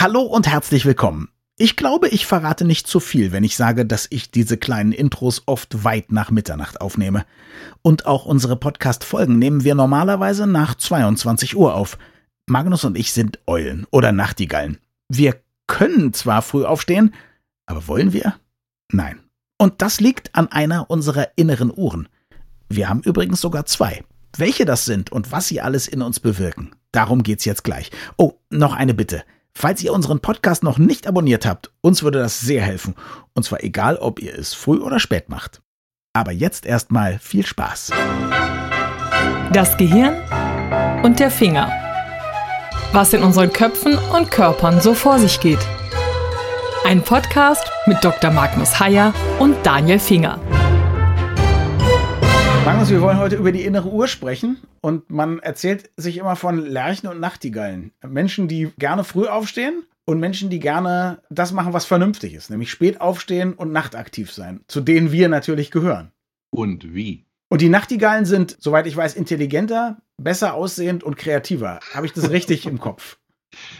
Hallo und herzlich willkommen. Ich glaube, ich verrate nicht zu viel, wenn ich sage, dass ich diese kleinen Intros oft weit nach Mitternacht aufnehme. Und auch unsere Podcast-Folgen nehmen wir normalerweise nach 22 Uhr auf. Magnus und ich sind Eulen oder Nachtigallen. Wir können zwar früh aufstehen, aber wollen wir? Nein. Und das liegt an einer unserer inneren Uhren. Wir haben übrigens sogar zwei. Welche das sind und was sie alles in uns bewirken, darum geht's jetzt gleich. Oh, noch eine Bitte. Falls ihr unseren Podcast noch nicht abonniert habt, uns würde das sehr helfen. Und zwar egal, ob ihr es früh oder spät macht. Aber jetzt erstmal viel Spaß. Das Gehirn und der Finger. Was in unseren Köpfen und Körpern so vor sich geht. Ein Podcast mit Dr. Magnus Heyer und Daniel Finger. Magnus, wir wollen heute über die innere Uhr sprechen und man erzählt sich immer von Lerchen und Nachtigallen. Menschen, die gerne früh aufstehen und Menschen, die gerne das machen, was vernünftig ist, nämlich spät aufstehen und nachtaktiv sein, zu denen wir natürlich gehören. Und wie? Und die Nachtigallen sind, soweit ich weiß, intelligenter, besser aussehend und kreativer. Habe ich das richtig im Kopf?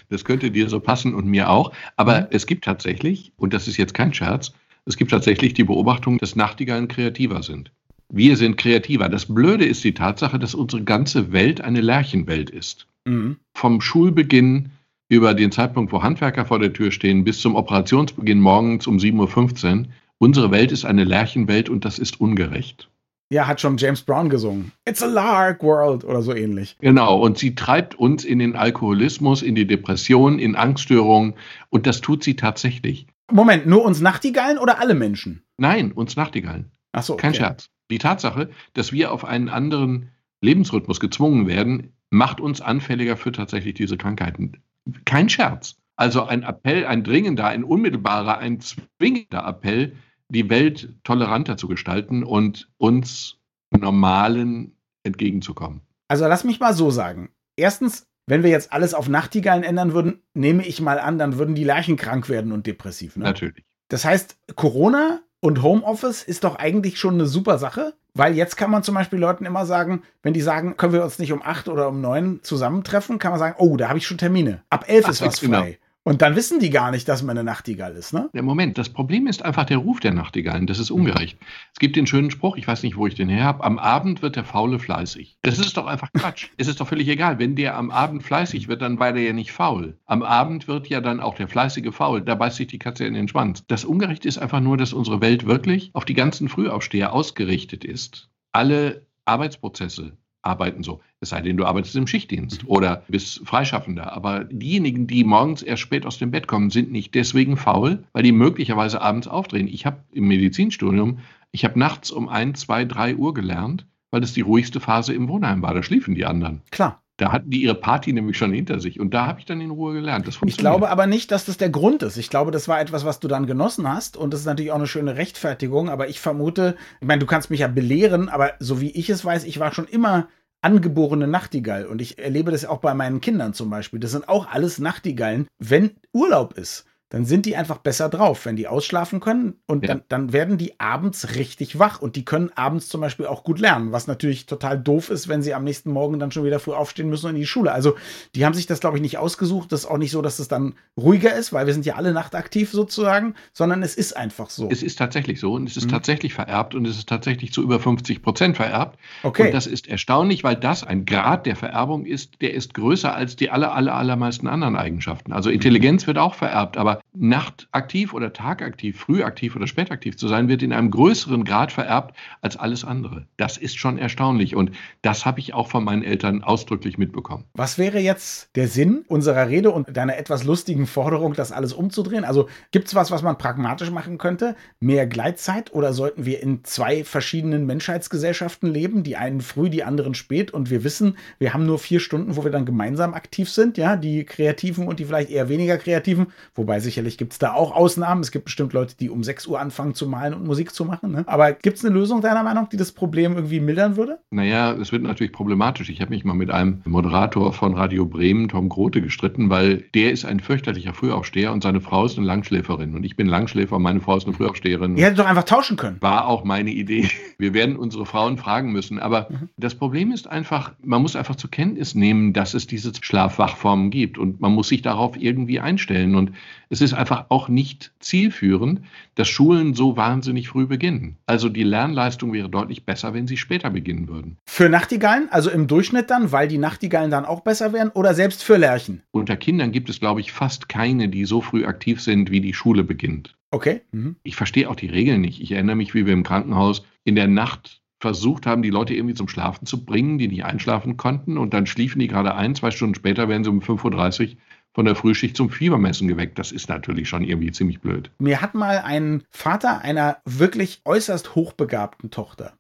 Das könnte dir so passen und mir auch. Aber mhm. es gibt tatsächlich, und das ist jetzt kein Scherz, es gibt tatsächlich die Beobachtung, dass Nachtigallen kreativer sind. Wir sind kreativer. Das Blöde ist die Tatsache, dass unsere ganze Welt eine Lärchenwelt ist. Mhm. Vom Schulbeginn über den Zeitpunkt, wo Handwerker vor der Tür stehen, bis zum Operationsbeginn morgens um 7.15 Uhr. Unsere Welt ist eine Lärchenwelt und das ist ungerecht. Ja, hat schon James Brown gesungen. It's a Lark World oder so ähnlich. Genau, und sie treibt uns in den Alkoholismus, in die Depression, in Angststörungen und das tut sie tatsächlich. Moment, nur uns Nachtigallen oder alle Menschen? Nein, uns Nachtigallen. Ach so. Okay. Kein Scherz. Die Tatsache, dass wir auf einen anderen Lebensrhythmus gezwungen werden, macht uns anfälliger für tatsächlich diese Krankheiten. Kein Scherz. Also ein Appell, ein dringender, ein unmittelbarer, ein zwingender Appell, die Welt toleranter zu gestalten und uns normalen entgegenzukommen. Also lass mich mal so sagen. Erstens, wenn wir jetzt alles auf Nachtigallen ändern würden, nehme ich mal an, dann würden die Lerchen krank werden und depressiv. Ne? Natürlich. Das heißt, Corona und Homeoffice ist doch eigentlich schon eine super Sache, weil jetzt kann man zum Beispiel Leuten immer sagen, wenn die sagen, können wir uns nicht um acht oder um neun zusammentreffen, kann man sagen, oh, da habe ich schon Termine. Ab elf Ach, ist was genau. Und dann wissen die gar nicht, dass man eine Nachtigall ist, ne? Der Moment, das Problem ist einfach der Ruf der Nachtigallen. Das ist ungerecht. Es gibt den schönen Spruch, ich weiß nicht, wo ich den her habe, am Abend wird der Faule fleißig. Das ist doch einfach Quatsch. es ist doch völlig egal. Wenn der am Abend fleißig wird, dann war der ja nicht faul. Am Abend wird ja dann auch der fleißige faul. Da beißt sich die Katze in den Schwanz. Das Ungerechte ist einfach nur, dass unsere Welt wirklich auf die ganzen Frühaufsteher ausgerichtet ist. Alle Arbeitsprozesse, arbeiten so. Es sei denn, du arbeitest im Schichtdienst mhm. oder bist Freischaffender. Aber diejenigen, die morgens erst spät aus dem Bett kommen, sind nicht deswegen faul, weil die möglicherweise abends aufdrehen. Ich habe im Medizinstudium, ich habe nachts um ein, zwei, drei Uhr gelernt, weil das die ruhigste Phase im Wohnheim war. Da schliefen die anderen. Klar. Da hatten die ihre Party nämlich schon hinter sich. Und da habe ich dann in Ruhe gelernt. ich glaube aber nicht, dass das der Grund ist. Ich glaube, das war etwas, was du dann genossen hast. Und das ist natürlich auch eine schöne Rechtfertigung. Aber ich vermute, ich meine, du kannst mich ja belehren, aber so wie ich es weiß, ich war schon immer angeborene Nachtigall. Und ich erlebe das auch bei meinen Kindern zum Beispiel. Das sind auch alles Nachtigallen, wenn Urlaub ist dann sind die einfach besser drauf, wenn die ausschlafen können und ja. dann, dann werden die abends richtig wach und die können abends zum Beispiel auch gut lernen, was natürlich total doof ist, wenn sie am nächsten Morgen dann schon wieder früh aufstehen müssen und in die Schule. Also die haben sich das, glaube ich, nicht ausgesucht. Das ist auch nicht so, dass es dann ruhiger ist, weil wir sind ja alle nachtaktiv sozusagen, sondern es ist einfach so. Es ist tatsächlich so und es ist mhm. tatsächlich vererbt und es ist tatsächlich zu über 50 Prozent vererbt. Okay. Und das ist erstaunlich, weil das ein Grad der Vererbung ist, der ist größer als die aller, aller, allermeisten anderen Eigenschaften. Also Intelligenz wird auch vererbt, aber nachtaktiv oder tagaktiv, frühaktiv oder spätaktiv zu sein, wird in einem größeren Grad vererbt als alles andere. Das ist schon erstaunlich und das habe ich auch von meinen Eltern ausdrücklich mitbekommen. Was wäre jetzt der Sinn unserer Rede und deiner etwas lustigen Forderung, das alles umzudrehen? Also gibt es was, was man pragmatisch machen könnte? Mehr Gleitzeit oder sollten wir in zwei verschiedenen Menschheitsgesellschaften leben? Die einen früh, die anderen spät und wir wissen, wir haben nur vier Stunden, wo wir dann gemeinsam aktiv sind, ja, die Kreativen und die vielleicht eher weniger Kreativen, wobei sich sicherlich gibt es da auch Ausnahmen. Es gibt bestimmt Leute, die um 6 Uhr anfangen zu malen und Musik zu machen. Ne? Aber gibt es eine Lösung deiner Meinung, die das Problem irgendwie mildern würde? Naja, es wird natürlich problematisch. Ich habe mich mal mit einem Moderator von Radio Bremen, Tom Grote, gestritten, weil der ist ein fürchterlicher Frühaufsteher und seine Frau ist eine Langschläferin. Und ich bin Langschläfer, meine Frau ist eine Frühaufsteherin. Ihr hättet doch einfach tauschen können. War auch meine Idee. Wir werden unsere Frauen fragen müssen. Aber mhm. das Problem ist einfach, man muss einfach zur Kenntnis nehmen, dass es diese Schlafwachformen gibt. Und man muss sich darauf irgendwie einstellen. Und es ist einfach auch nicht zielführend, dass Schulen so wahnsinnig früh beginnen. Also die Lernleistung wäre deutlich besser, wenn sie später beginnen würden. Für Nachtigallen, also im Durchschnitt dann, weil die Nachtigallen dann auch besser wären oder selbst für Lerchen? Unter Kindern gibt es, glaube ich, fast keine, die so früh aktiv sind, wie die Schule beginnt. Okay. Mhm. Ich verstehe auch die Regeln nicht. Ich erinnere mich, wie wir im Krankenhaus in der Nacht versucht haben, die Leute irgendwie zum Schlafen zu bringen, die nicht einschlafen konnten. Und dann schliefen die gerade ein. Zwei Stunden später werden sie um 5.30 Uhr von der Frühschicht zum Fiebermessen geweckt. Das ist natürlich schon irgendwie ziemlich blöd. Mir hat mal ein Vater einer wirklich äußerst hochbegabten Tochter,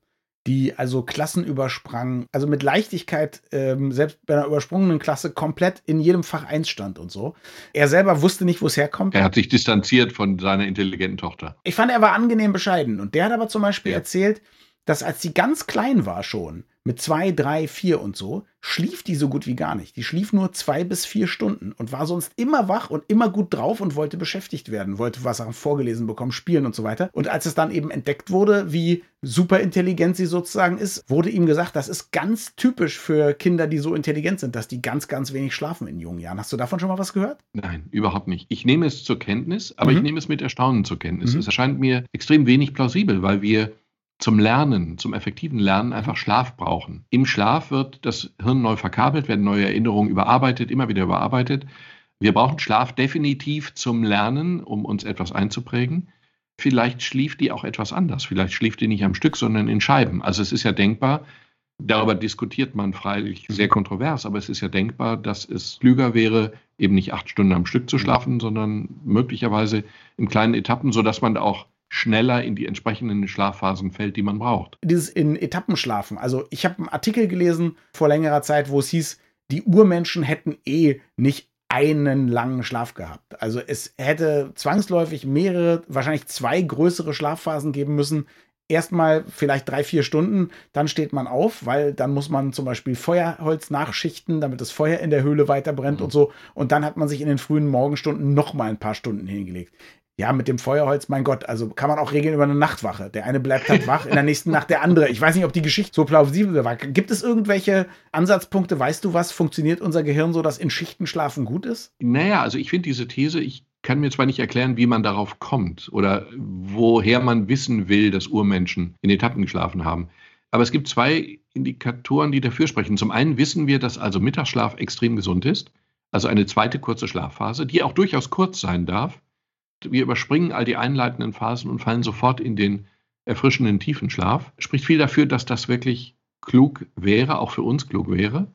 die also Klassen übersprang, also mit Leichtigkeit, ähm, selbst bei einer übersprungenen Klasse, komplett in jedem Fach eins stand und so. Er selber wusste nicht, wo es herkommt. Er hat sich distanziert von seiner intelligenten Tochter. Ich fand, er war angenehm bescheiden. Und der hat aber zum Beispiel ja. erzählt, dass als sie ganz klein war schon, mit zwei, drei, vier und so, schlief die so gut wie gar nicht. Die schlief nur zwei bis vier Stunden und war sonst immer wach und immer gut drauf und wollte beschäftigt werden, wollte was vorgelesen bekommen, spielen und so weiter. Und als es dann eben entdeckt wurde, wie super intelligent sie sozusagen ist, wurde ihm gesagt, das ist ganz typisch für Kinder, die so intelligent sind, dass die ganz, ganz wenig schlafen in jungen Jahren. Hast du davon schon mal was gehört? Nein, überhaupt nicht. Ich nehme es zur Kenntnis, aber mhm. ich nehme es mit Erstaunen zur Kenntnis. Mhm. Es erscheint mir extrem wenig plausibel, weil wir zum Lernen, zum effektiven Lernen einfach Schlaf brauchen. Im Schlaf wird das Hirn neu verkabelt, werden neue Erinnerungen überarbeitet, immer wieder überarbeitet. Wir brauchen Schlaf definitiv zum Lernen, um uns etwas einzuprägen. Vielleicht schlieft die auch etwas anders. Vielleicht schläft die nicht am Stück, sondern in Scheiben. Also es ist ja denkbar, darüber diskutiert man freilich sehr kontrovers, aber es ist ja denkbar, dass es klüger wäre, eben nicht acht Stunden am Stück zu schlafen, sondern möglicherweise in kleinen Etappen, sodass man auch schneller in die entsprechenden Schlafphasen fällt, die man braucht. Dieses in Etappen schlafen. Also ich habe einen Artikel gelesen vor längerer Zeit, wo es hieß, die Urmenschen hätten eh nicht einen langen Schlaf gehabt. Also es hätte zwangsläufig mehrere, wahrscheinlich zwei größere Schlafphasen geben müssen. Erstmal vielleicht drei, vier Stunden, dann steht man auf, weil dann muss man zum Beispiel Feuerholz nachschichten, damit das Feuer in der Höhle weiter brennt mhm. und so. Und dann hat man sich in den frühen Morgenstunden noch mal ein paar Stunden hingelegt. Ja, mit dem Feuerholz, mein Gott, also kann man auch regeln über eine Nachtwache. Der eine bleibt halt wach, in der nächsten Nacht der andere. Ich weiß nicht, ob die Geschichte so plausibel war. Gibt es irgendwelche Ansatzpunkte? Weißt du was? Funktioniert unser Gehirn so, dass in Schichten schlafen gut ist? Naja, also ich finde diese These, ich kann mir zwar nicht erklären, wie man darauf kommt oder woher man wissen will, dass Urmenschen in Etappen geschlafen haben. Aber es gibt zwei Indikatoren, die dafür sprechen. Zum einen wissen wir, dass also Mittagsschlaf extrem gesund ist, also eine zweite kurze Schlafphase, die auch durchaus kurz sein darf wir überspringen all die einleitenden Phasen und fallen sofort in den erfrischenden tiefen Schlaf. Spricht viel dafür, dass das wirklich klug wäre, auch für uns klug wäre.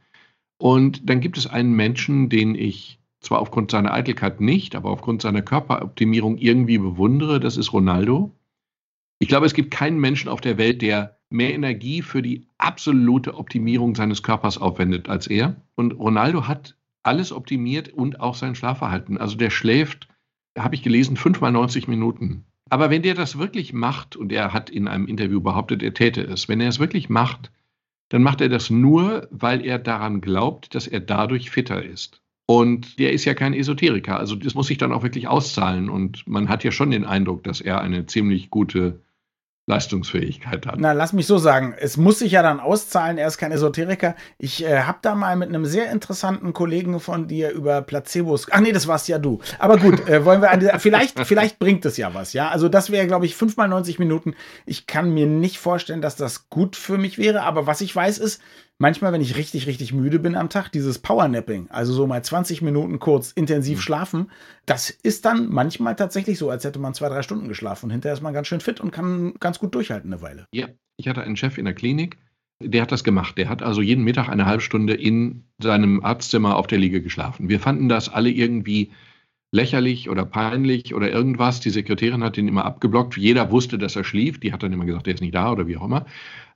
Und dann gibt es einen Menschen, den ich zwar aufgrund seiner Eitelkeit nicht, aber aufgrund seiner Körperoptimierung irgendwie bewundere, das ist Ronaldo. Ich glaube, es gibt keinen Menschen auf der Welt, der mehr Energie für die absolute Optimierung seines Körpers aufwendet als er. Und Ronaldo hat alles optimiert und auch sein Schlafverhalten. Also der schläft habe ich gelesen, fünfmal 90 Minuten. Aber wenn der das wirklich macht, und er hat in einem Interview behauptet, er täte es, wenn er es wirklich macht, dann macht er das nur, weil er daran glaubt, dass er dadurch fitter ist. Und der ist ja kein Esoteriker, also das muss sich dann auch wirklich auszahlen. Und man hat ja schon den Eindruck, dass er eine ziemlich gute Leistungsfähigkeit hat. Na, lass mich so sagen. Es muss sich ja dann auszahlen. Er ist kein Esoteriker. Ich äh, habe da mal mit einem sehr interessanten Kollegen von dir über Placebos. Ach nee, das warst ja du. Aber gut, äh, wollen wir an dieser, vielleicht, vielleicht bringt es ja was, ja. Also das wäre, glaube ich, fünfmal 90 Minuten. Ich kann mir nicht vorstellen, dass das gut für mich wäre. Aber was ich weiß ist, manchmal, wenn ich richtig, richtig müde bin am Tag, dieses Powernapping, also so mal 20 Minuten kurz intensiv mhm. schlafen, das ist dann manchmal tatsächlich so, als hätte man zwei, drei Stunden geschlafen und hinterher ist man ganz schön fit und kann ganz gut durchhalten eine Weile. Ja, ich hatte einen Chef in der Klinik, der hat das gemacht. Der hat also jeden Mittag eine halbe Stunde in seinem Arztzimmer auf der Liege geschlafen. Wir fanden das alle irgendwie lächerlich oder peinlich oder irgendwas. Die Sekretärin hat ihn immer abgeblockt. Jeder wusste, dass er schlief. Die hat dann immer gesagt, er ist nicht da oder wie auch immer.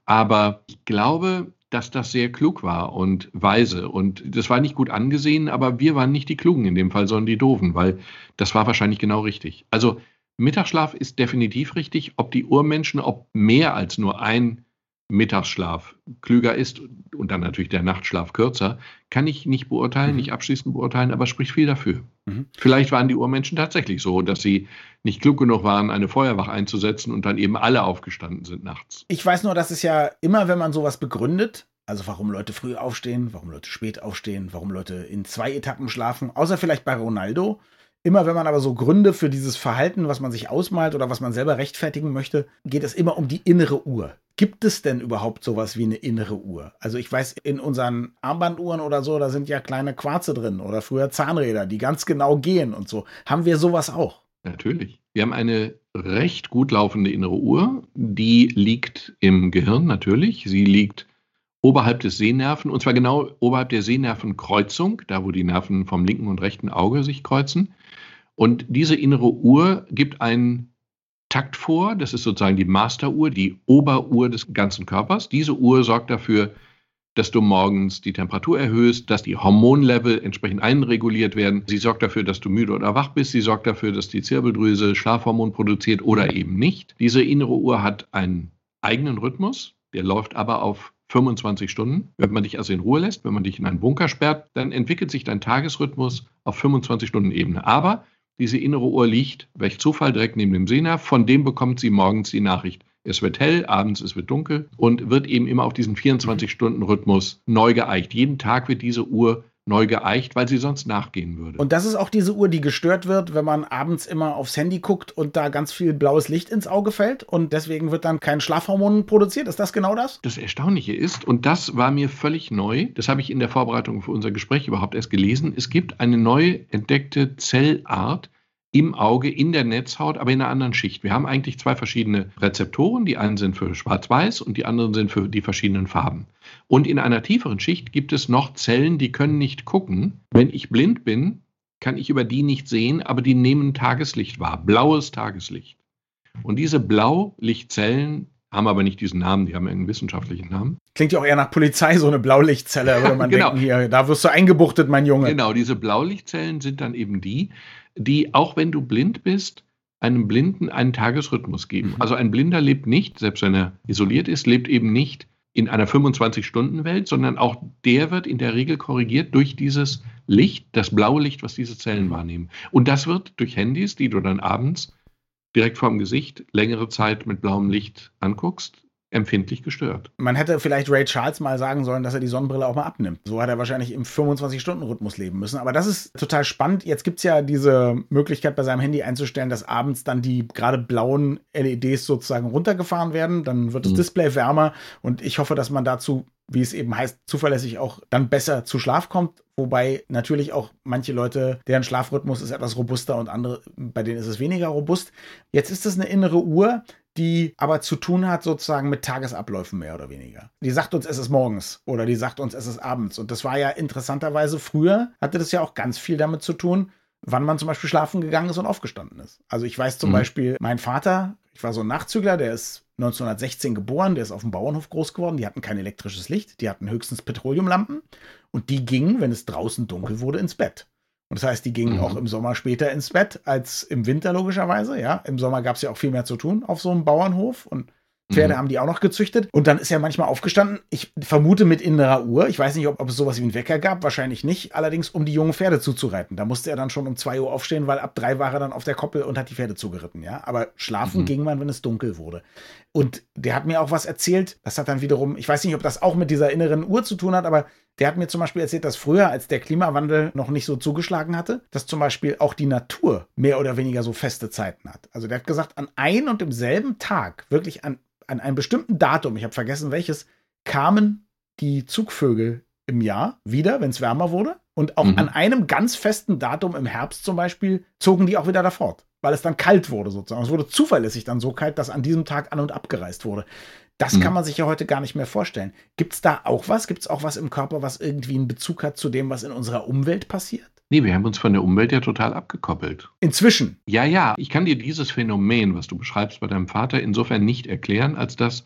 Aber ich glaube, dass das sehr klug war und weise. Und das war nicht gut angesehen, aber wir waren nicht die Klugen in dem Fall, sondern die Doofen, weil das war wahrscheinlich genau richtig. Also Mittagsschlaf ist definitiv richtig. Ob die Urmenschen, ob mehr als nur ein Mittagsschlaf klüger ist und dann natürlich der Nachtschlaf kürzer, kann ich nicht beurteilen, mhm. nicht abschließend beurteilen, aber spricht viel dafür. Mhm. Vielleicht waren die Urmenschen tatsächlich so, dass sie nicht klug genug waren, eine Feuerwache einzusetzen und dann eben alle aufgestanden sind nachts. Ich weiß nur, dass es ja immer, wenn man sowas begründet, also warum Leute früh aufstehen, warum Leute spät aufstehen, warum Leute in zwei Etappen schlafen, außer vielleicht bei Ronaldo, Immer wenn man aber so Gründe für dieses Verhalten, was man sich ausmalt oder was man selber rechtfertigen möchte, geht es immer um die innere Uhr. Gibt es denn überhaupt sowas wie eine innere Uhr? Also ich weiß, in unseren Armbanduhren oder so, da sind ja kleine Quarze drin oder früher Zahnräder, die ganz genau gehen und so. Haben wir sowas auch? Natürlich. Wir haben eine recht gut laufende innere Uhr. Die liegt im Gehirn natürlich. Sie liegt oberhalb des Sehnerven, und zwar genau oberhalb der Sehnervenkreuzung, da wo die Nerven vom linken und rechten Auge sich kreuzen. Und diese innere Uhr gibt einen Takt vor, das ist sozusagen die Masteruhr, die Oberuhr des ganzen Körpers. Diese Uhr sorgt dafür, dass du morgens die Temperatur erhöhst, dass die Hormonlevel entsprechend einreguliert werden. Sie sorgt dafür, dass du müde oder wach bist. Sie sorgt dafür, dass die Zirbeldrüse Schlafhormon produziert oder eben nicht. Diese innere Uhr hat einen eigenen Rhythmus, der läuft aber auf 25 Stunden. Wenn man dich also in Ruhe lässt, wenn man dich in einen Bunker sperrt, dann entwickelt sich dein Tagesrhythmus auf 25 Stunden Ebene. Aber diese innere Uhr liegt, welch Zufall, direkt neben dem Sehnerv, von dem bekommt sie morgens die Nachricht. Es wird hell, abends es wird dunkel und wird eben immer auf diesen 24-Stunden-Rhythmus neu geeicht. Jeden Tag wird diese Uhr neu geeicht, weil sie sonst nachgehen würde. Und das ist auch diese Uhr, die gestört wird, wenn man abends immer aufs Handy guckt und da ganz viel blaues Licht ins Auge fällt und deswegen wird dann kein Schlafhormon produziert. Ist das genau das? Das Erstaunliche ist, und das war mir völlig neu, das habe ich in der Vorbereitung für unser Gespräch überhaupt erst gelesen, es gibt eine neu entdeckte Zellart, im Auge, in der Netzhaut, aber in einer anderen Schicht. Wir haben eigentlich zwei verschiedene Rezeptoren. Die einen sind für Schwarz-Weiß und die anderen sind für die verschiedenen Farben. Und in einer tieferen Schicht gibt es noch Zellen, die können nicht gucken. Wenn ich blind bin, kann ich über die nicht sehen, aber die nehmen Tageslicht wahr, blaues Tageslicht. Und diese Blaulichtzellen haben aber nicht diesen Namen, die haben einen wissenschaftlichen Namen. Klingt ja auch eher nach Polizei, so eine Blaulichtzelle, würde man genau. denken, hier, da wirst du eingebuchtet, mein Junge. Genau, diese Blaulichtzellen sind dann eben die, die, auch wenn du blind bist, einem Blinden einen Tagesrhythmus geben. Mhm. Also ein Blinder lebt nicht, selbst wenn er isoliert ist, lebt eben nicht in einer 25-Stunden-Welt, sondern auch der wird in der Regel korrigiert durch dieses Licht, das blaue Licht, was diese Zellen mhm. wahrnehmen. Und das wird durch Handys, die du dann abends direkt vorm Gesicht längere Zeit mit blauem Licht anguckst, empfindlich gestört. Man hätte vielleicht Ray Charles mal sagen sollen, dass er die Sonnenbrille auch mal abnimmt. So hat er wahrscheinlich im 25-Stunden-Rhythmus leben müssen. Aber das ist total spannend. Jetzt gibt es ja diese Möglichkeit bei seinem Handy einzustellen, dass abends dann die gerade blauen LEDs sozusagen runtergefahren werden. Dann wird das mhm. Display wärmer und ich hoffe, dass man dazu wie es eben heißt, zuverlässig auch dann besser zu Schlaf kommt. Wobei natürlich auch manche Leute, deren Schlafrhythmus ist etwas robuster und andere, bei denen ist es weniger robust. Jetzt ist es eine innere Uhr, die aber zu tun hat sozusagen mit Tagesabläufen mehr oder weniger. Die sagt uns, es ist morgens oder die sagt uns, es ist abends. Und das war ja interessanterweise früher, hatte das ja auch ganz viel damit zu tun, wann man zum Beispiel schlafen gegangen ist und aufgestanden ist. Also ich weiß zum mhm. Beispiel, mein Vater, ich war so ein Nachzügler, der ist 1916 geboren, der ist auf dem Bauernhof groß geworden, die hatten kein elektrisches Licht, die hatten höchstens Petroleumlampen und die gingen, wenn es draußen dunkel wurde, ins Bett. Und das heißt, die gingen mhm. auch im Sommer später ins Bett als im Winter logischerweise. Ja, im Sommer gab es ja auch viel mehr zu tun auf so einem Bauernhof und Pferde mhm. haben die auch noch gezüchtet. Und dann ist er manchmal aufgestanden. Ich vermute mit innerer Uhr. Ich weiß nicht, ob, ob, es sowas wie einen Wecker gab. Wahrscheinlich nicht. Allerdings, um die jungen Pferde zuzureiten. Da musste er dann schon um zwei Uhr aufstehen, weil ab drei war er dann auf der Koppel und hat die Pferde zugeritten. Ja, aber schlafen mhm. ging man, wenn es dunkel wurde. Und der hat mir auch was erzählt. Das hat dann wiederum, ich weiß nicht, ob das auch mit dieser inneren Uhr zu tun hat, aber der hat mir zum Beispiel erzählt, dass früher, als der Klimawandel noch nicht so zugeschlagen hatte, dass zum Beispiel auch die Natur mehr oder weniger so feste Zeiten hat. Also der hat gesagt, an ein und demselben Tag, wirklich an, an einem bestimmten Datum, ich habe vergessen welches, kamen die Zugvögel im Jahr wieder, wenn es wärmer wurde. Und auch mhm. an einem ganz festen Datum im Herbst zum Beispiel zogen die auch wieder da fort, weil es dann kalt wurde sozusagen. Es wurde zuverlässig dann so kalt, dass an diesem Tag an und abgereist wurde. Das mhm. kann man sich ja heute gar nicht mehr vorstellen. Gibt es da auch was? Gibt es auch was im Körper, was irgendwie einen Bezug hat zu dem, was in unserer Umwelt passiert? Nee, wir haben uns von der Umwelt ja total abgekoppelt. Inzwischen? Ja, ja. Ich kann dir dieses Phänomen, was du beschreibst bei deinem Vater, insofern nicht erklären, als dass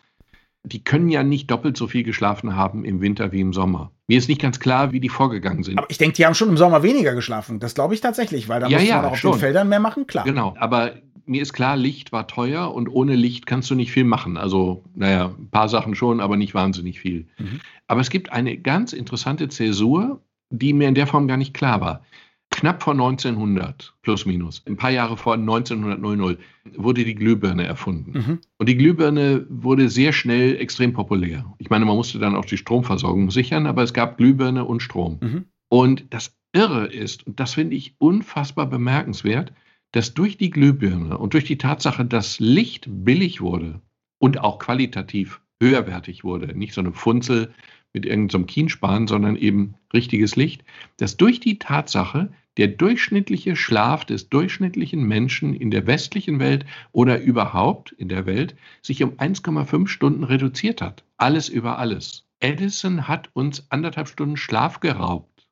die können ja nicht doppelt so viel geschlafen haben im Winter wie im Sommer. Mir ist nicht ganz klar, wie die vorgegangen sind. Aber ich denke, die haben schon im Sommer weniger geschlafen. Das glaube ich tatsächlich, weil da ja, muss ja, man auch auf schon. den Feldern mehr machen, klar. Genau, aber mir ist klar, Licht war teuer und ohne Licht kannst du nicht viel machen. Also, naja, ein paar Sachen schon, aber nicht wahnsinnig viel. Mhm. Aber es gibt eine ganz interessante Zäsur, die mir in der Form gar nicht klar war. Knapp vor 1900, plus minus, ein paar Jahre vor 1900, wurde die Glühbirne erfunden. Mhm. Und die Glühbirne wurde sehr schnell extrem populär. Ich meine, man musste dann auch die Stromversorgung sichern, aber es gab Glühbirne und Strom. Mhm. Und das Irre ist, und das finde ich unfassbar bemerkenswert, dass durch die Glühbirne und durch die Tatsache, dass Licht billig wurde und auch qualitativ höherwertig wurde, nicht so eine Funzel mit irgendeinem so Kienspan, sondern eben richtiges Licht, dass durch die Tatsache der durchschnittliche Schlaf des durchschnittlichen Menschen in der westlichen Welt oder überhaupt in der Welt sich um 1,5 Stunden reduziert hat. Alles über alles. Edison hat uns anderthalb Stunden Schlaf geraubt.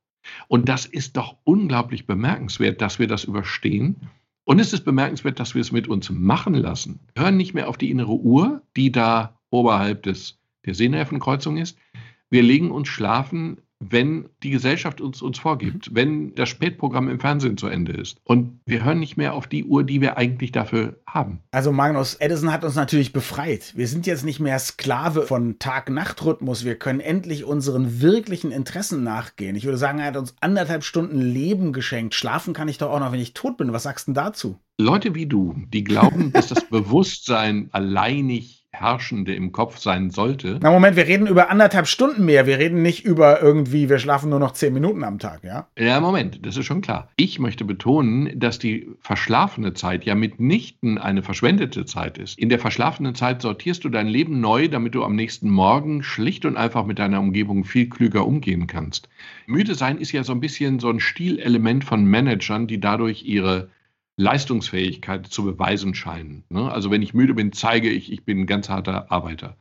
Und das ist doch unglaublich bemerkenswert, dass wir das überstehen. Und es ist bemerkenswert, dass wir es mit uns machen lassen. Hören nicht mehr auf die innere Uhr, die da oberhalb des, der Sehnervenkreuzung ist. Wir legen uns schlafen, wenn die Gesellschaft uns, uns vorgibt, wenn das Spätprogramm im Fernsehen zu Ende ist. Und wir hören nicht mehr auf die Uhr, die wir eigentlich dafür haben. Also Magnus, Edison hat uns natürlich befreit. Wir sind jetzt nicht mehr Sklave von Tag-Nacht-Rhythmus. Wir können endlich unseren wirklichen Interessen nachgehen. Ich würde sagen, er hat uns anderthalb Stunden Leben geschenkt. Schlafen kann ich doch auch noch, wenn ich tot bin. Was sagst du denn dazu? Leute wie du, die glauben, dass das Bewusstsein alleinig Herrschende im Kopf sein sollte. Na Moment, wir reden über anderthalb Stunden mehr. Wir reden nicht über irgendwie, wir schlafen nur noch zehn Minuten am Tag, ja? Ja, Moment, das ist schon klar. Ich möchte betonen, dass die verschlafene Zeit ja mitnichten eine verschwendete Zeit ist. In der verschlafenen Zeit sortierst du dein Leben neu, damit du am nächsten Morgen schlicht und einfach mit deiner Umgebung viel klüger umgehen kannst. Müde sein ist ja so ein bisschen so ein Stilelement von Managern, die dadurch ihre Leistungsfähigkeit zu beweisen scheinen. Ne? Also wenn ich müde bin, zeige ich, ich bin ein ganz harter Arbeiter.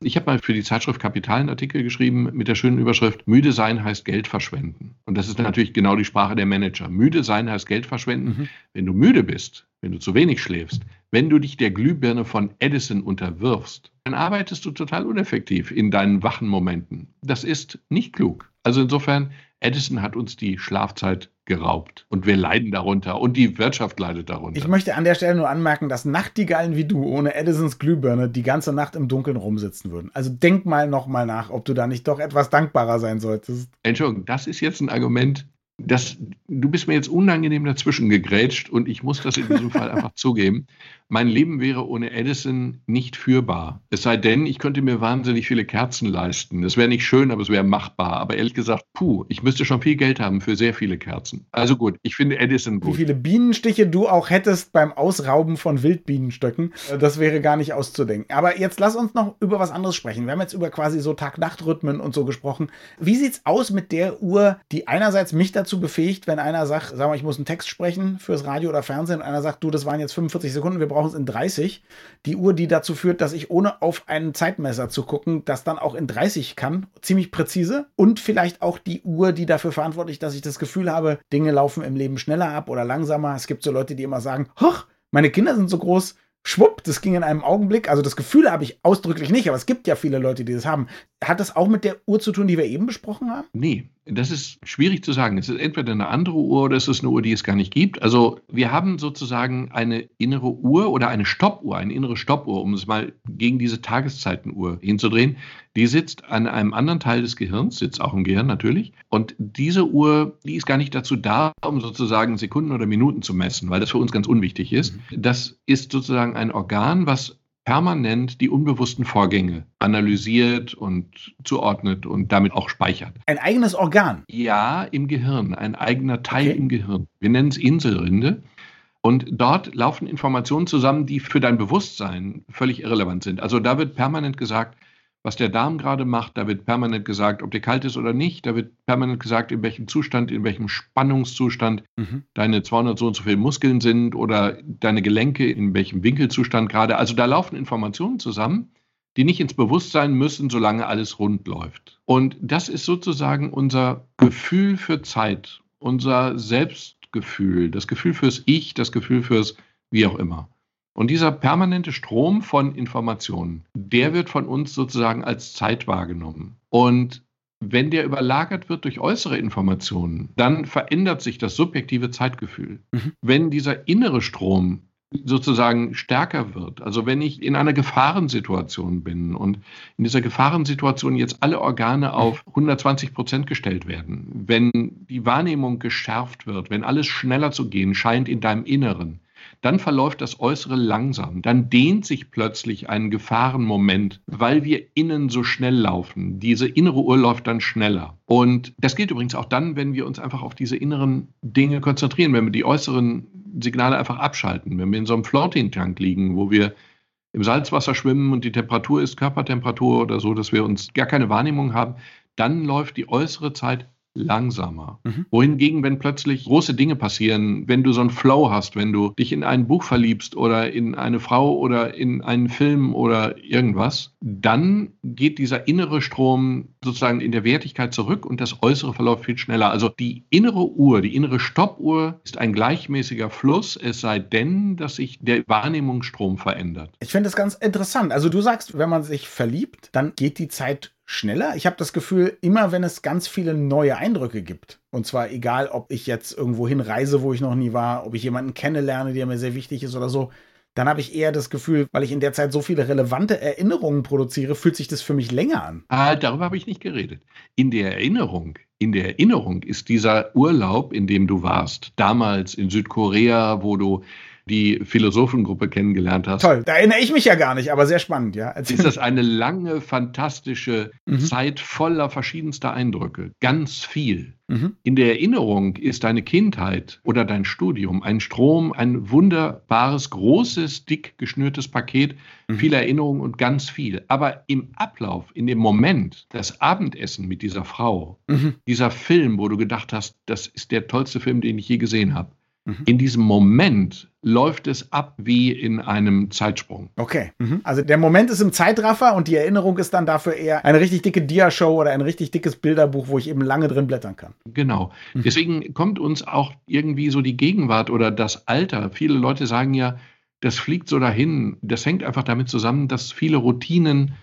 Ich habe mal für die Zeitschrift Kapital einen Artikel geschrieben mit der schönen Überschrift Müde sein heißt Geld verschwenden. Und das ist natürlich genau die Sprache der Manager. Müde sein heißt Geld verschwenden. Mhm. Wenn du müde bist, wenn du zu wenig schläfst, wenn du dich der Glühbirne von Edison unterwirfst, dann arbeitest du total uneffektiv in deinen wachen Momenten. Das ist nicht klug. Also insofern, Edison hat uns die Schlafzeit geraubt und wir leiden darunter und die Wirtschaft leidet darunter. Ich möchte an der Stelle nur anmerken, dass Nachtigallen wie du ohne Edisons Glühbirne die ganze Nacht im Dunkeln rumsitzen würden. Also denk mal noch mal nach, ob du da nicht doch etwas dankbarer sein solltest. Entschuldigung, das ist jetzt ein Argument, das, du bist mir jetzt unangenehm dazwischen gegrätscht und ich muss das in diesem Fall einfach zugeben. Mein Leben wäre ohne Edison nicht führbar. Es sei denn, ich könnte mir wahnsinnig viele Kerzen leisten. Das wäre nicht schön, aber es wäre machbar. Aber ehrlich gesagt, puh, ich müsste schon viel Geld haben für sehr viele Kerzen. Also gut, ich finde Edison Wie gut. viele Bienenstiche du auch hättest beim Ausrauben von Wildbienenstöcken, äh, das wäre gar nicht auszudenken. Aber jetzt lass uns noch über was anderes sprechen. Wir haben jetzt über quasi so Tag-Nacht-Rhythmen und so gesprochen. Wie sieht's aus mit der Uhr, die einerseits mich dazu befähigt, wenn einer sagt, sag mal, ich muss einen Text sprechen fürs Radio oder Fernsehen und einer sagt, du, das waren jetzt 45 Sekunden, wir brauchen es in 30. Die Uhr, die dazu führt, dass ich ohne auf einen Zeitmesser zu gucken, das dann auch in 30 kann, ziemlich präzise. Und vielleicht auch die Uhr, die dafür verantwortlich, dass ich das Gefühl habe, Dinge laufen im Leben schneller ab oder langsamer. Es gibt so Leute, die immer sagen, hoch, meine Kinder sind so groß, schwupp, das ging in einem Augenblick. Also das Gefühl habe ich ausdrücklich nicht, aber es gibt ja viele Leute, die das haben. Hat das auch mit der Uhr zu tun, die wir eben besprochen haben? Nee, das ist schwierig zu sagen. Es ist entweder eine andere Uhr oder es ist eine Uhr, die es gar nicht gibt. Also wir haben sozusagen eine innere Uhr oder eine Stoppuhr, eine innere Stoppuhr, um es mal gegen diese Tageszeitenuhr hinzudrehen. Die sitzt an einem anderen Teil des Gehirns, sitzt auch im Gehirn natürlich. Und diese Uhr, die ist gar nicht dazu da, um sozusagen Sekunden oder Minuten zu messen, weil das für uns ganz unwichtig ist. Das ist sozusagen ein Organ, was permanent die unbewussten Vorgänge analysiert und zuordnet und damit auch speichert. Ein eigenes Organ. Ja, im Gehirn, ein eigener Teil Okay. im Gehirn. Wir nennen es Inselrinde. Und dort laufen Informationen zusammen, die für dein Bewusstsein völlig irrelevant sind. Also da wird permanent gesagt, was der Darm gerade macht, da wird permanent gesagt, ob der kalt ist oder nicht, da wird permanent gesagt, in welchem Zustand, in welchem Spannungszustand deine 200 so und so viele Muskeln sind oder deine Gelenke, in welchem Winkelzustand gerade. Also da laufen Informationen zusammen, die nicht ins Bewusstsein müssen, solange alles rund läuft. Und das ist sozusagen unser Gefühl für Zeit, unser Selbstgefühl, das Gefühl fürs Ich, das Gefühl fürs wie auch immer. Und dieser permanente Strom von Informationen, der wird von uns sozusagen als Zeit wahrgenommen. Und wenn der überlagert wird durch äußere Informationen, dann verändert sich das subjektive Zeitgefühl. Mhm. Wenn dieser innere Strom sozusagen stärker wird. Also wenn ich in einer Gefahrensituation bin und in dieser Gefahrensituation jetzt alle Organe auf 120 Prozent gestellt werden, wenn die Wahrnehmung geschärft wird, wenn alles schneller zu gehen scheint in deinem Inneren, dann verläuft das Äußere langsam. Dann dehnt sich plötzlich ein Gefahrenmoment, weil wir innen so schnell laufen. Diese innere Uhr läuft dann schneller. Und das gilt übrigens auch dann, wenn wir uns einfach auf diese inneren Dinge konzentrieren, wenn wir die äußeren Signale einfach abschalten, wenn wir in so einem Floating-Tank liegen, wo wir im Salzwasser schwimmen und die Temperatur ist Körpertemperatur oder so, dass wir uns gar keine Wahrnehmung haben, dann läuft die äußere Zeit langsamer. Mhm. Wohingegen, wenn plötzlich große Dinge passieren, wenn du so einen Flow hast, wenn du dich in ein Buch verliebst oder in eine Frau oder in einen Film oder irgendwas, dann geht dieser innere Strom sozusagen in der Wertigkeit zurück und das Äußere verläuft viel schneller. Also die innere Uhr, die innere Stoppuhr ist ein gleichmäßiger Fluss, es sei denn, dass sich der Wahrnehmungsstrom verändert. Ich finde das ganz interessant. Also du sagst, wenn man sich verliebt, dann geht die Zeit schneller. Ich habe das Gefühl, immer wenn es ganz viele neue Eindrücke gibt, und zwar egal, ob ich jetzt irgendwo hinreise, wo ich noch nie war, ob ich jemanden kennenlerne, der mir sehr wichtig ist oder so, dann habe ich eher das Gefühl, weil ich in der Zeit so viele relevante Erinnerungen produziere, fühlt sich das für mich länger an. Ah, darüber habe ich nicht geredet. In der Erinnerung, in der Erinnerung ist dieser Urlaub, in dem du warst, damals in Südkorea, wo du die Philosophengruppe kennengelernt hast. Toll, da erinnere ich mich ja gar nicht, aber sehr spannend, ja. Erzähl. Ist das eine lange, fantastische mhm. Zeit voller verschiedenster Eindrücke, ganz viel. Mhm. In der Erinnerung ist deine Kindheit oder dein Studium ein Strom, ein wunderbares, großes, dick geschnürtes Paket, mhm. viel Erinnerung und ganz viel. Aber im Ablauf, in dem Moment, das Abendessen mit dieser Frau, mhm. dieser Film, wo du gedacht hast, das ist der tollste Film, den ich je gesehen habe, Mhm. In diesem Moment läuft es ab wie in einem Zeitsprung. Okay. Mhm. Also der Moment ist im Zeitraffer und die Erinnerung ist dann dafür eher eine richtig dicke Dia-Show oder ein richtig dickes Bilderbuch, wo ich eben lange drin blättern kann. Genau. Mhm. Deswegen kommt uns auch irgendwie so die Gegenwart oder das Alter. Viele Leute sagen ja, das fliegt so dahin. Das hängt einfach damit zusammen, dass viele Routinen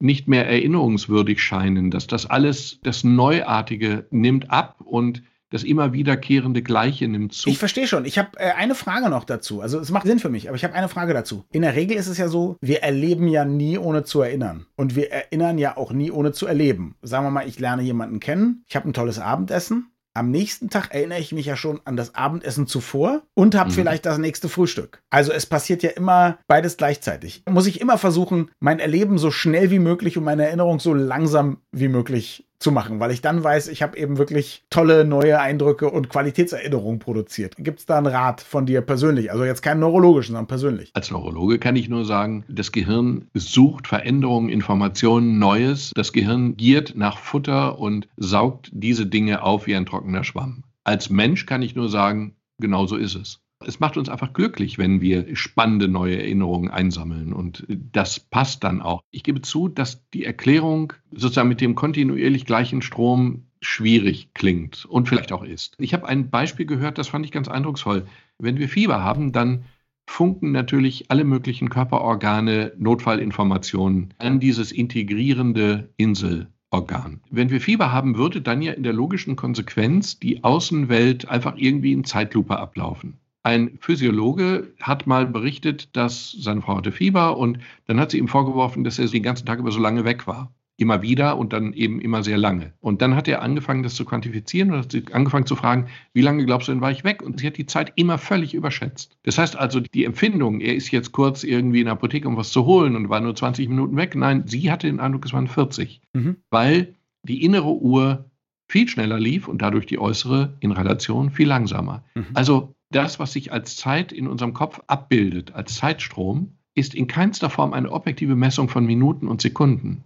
nicht mehr erinnerungswürdig scheinen, dass das alles, das Neuartige nimmt ab und das immer wiederkehrende Gleiche nimmt zu. Ich verstehe schon. Ich habe äh, eine Frage noch dazu. Also es macht Sinn für mich, aber ich habe eine Frage dazu. In der Regel ist es ja so, wir erleben ja nie ohne zu erinnern. Und wir erinnern ja auch nie ohne zu erleben. Sagen wir mal, ich lerne jemanden kennen, ich habe ein tolles Abendessen. Am nächsten Tag erinnere ich mich ja schon an das Abendessen zuvor und habe mhm. vielleicht das nächste Frühstück. Also es passiert ja immer beides gleichzeitig. Muss ich immer versuchen, mein Erleben so schnell wie möglich und meine Erinnerung so langsam wie möglich zu machen, weil ich dann weiß, ich habe eben wirklich tolle neue Eindrücke und Qualitätserinnerungen produziert. Gibt es da einen Rat von dir persönlich? Also jetzt keinen neurologischen, sondern persönlich. Als Neurologe kann ich nur sagen, das Gehirn sucht Veränderungen, Informationen, Neues. Das Gehirn giert nach Futter und saugt diese Dinge auf wie ein trockener Schwamm. Als Mensch kann ich nur sagen, genau so ist es. Es macht uns einfach glücklich, wenn wir spannende neue Erinnerungen einsammeln. Und das passt dann auch. Ich gebe zu, dass die Erklärung sozusagen mit dem kontinuierlich gleichen Strom schwierig klingt und vielleicht auch ist. Ich habe ein Beispiel gehört, das fand ich ganz eindrucksvoll. Wenn wir Fieber haben, dann funken natürlich alle möglichen Körperorgane Notfallinformationen an dieses integrierende Inselorgan. Wenn wir Fieber haben, würde dann ja in der logischen Konsequenz die Außenwelt einfach irgendwie in Zeitlupe ablaufen. Ein Physiologe hat mal berichtet, dass seine Frau hatte Fieber und dann hat sie ihm vorgeworfen, dass er den ganzen Tag über so lange weg war. Immer wieder und dann eben immer sehr lange. Und dann hat er angefangen, das zu quantifizieren und hat sie angefangen zu fragen, wie lange glaubst du denn war ich weg? Und sie hat die Zeit immer völlig überschätzt. Das heißt also, die Empfindung, er ist jetzt kurz irgendwie in der Apotheke, um was zu holen und war nur 20 Minuten weg. Nein, sie hatte den Eindruck, es waren 40. Mhm. Weil die innere Uhr viel schneller lief und dadurch die äußere in Relation viel langsamer. Mhm. Also das, was sich als Zeit in unserem Kopf abbildet, als Zeitstrom, ist in keinster Form eine objektive Messung von Minuten und Sekunden,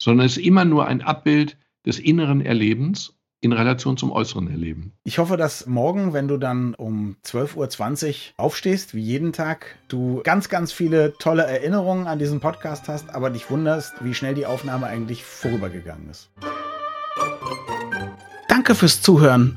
sondern ist immer nur ein Abbild des inneren Erlebens in Relation zum äußeren Erleben. Ich hoffe, dass morgen, wenn du dann um 12.20 Uhr aufstehst, wie jeden Tag, du ganz, ganz viele tolle Erinnerungen an diesen Podcast hast, aber dich wunderst, wie schnell die Aufnahme eigentlich vorübergegangen ist. Danke fürs Zuhören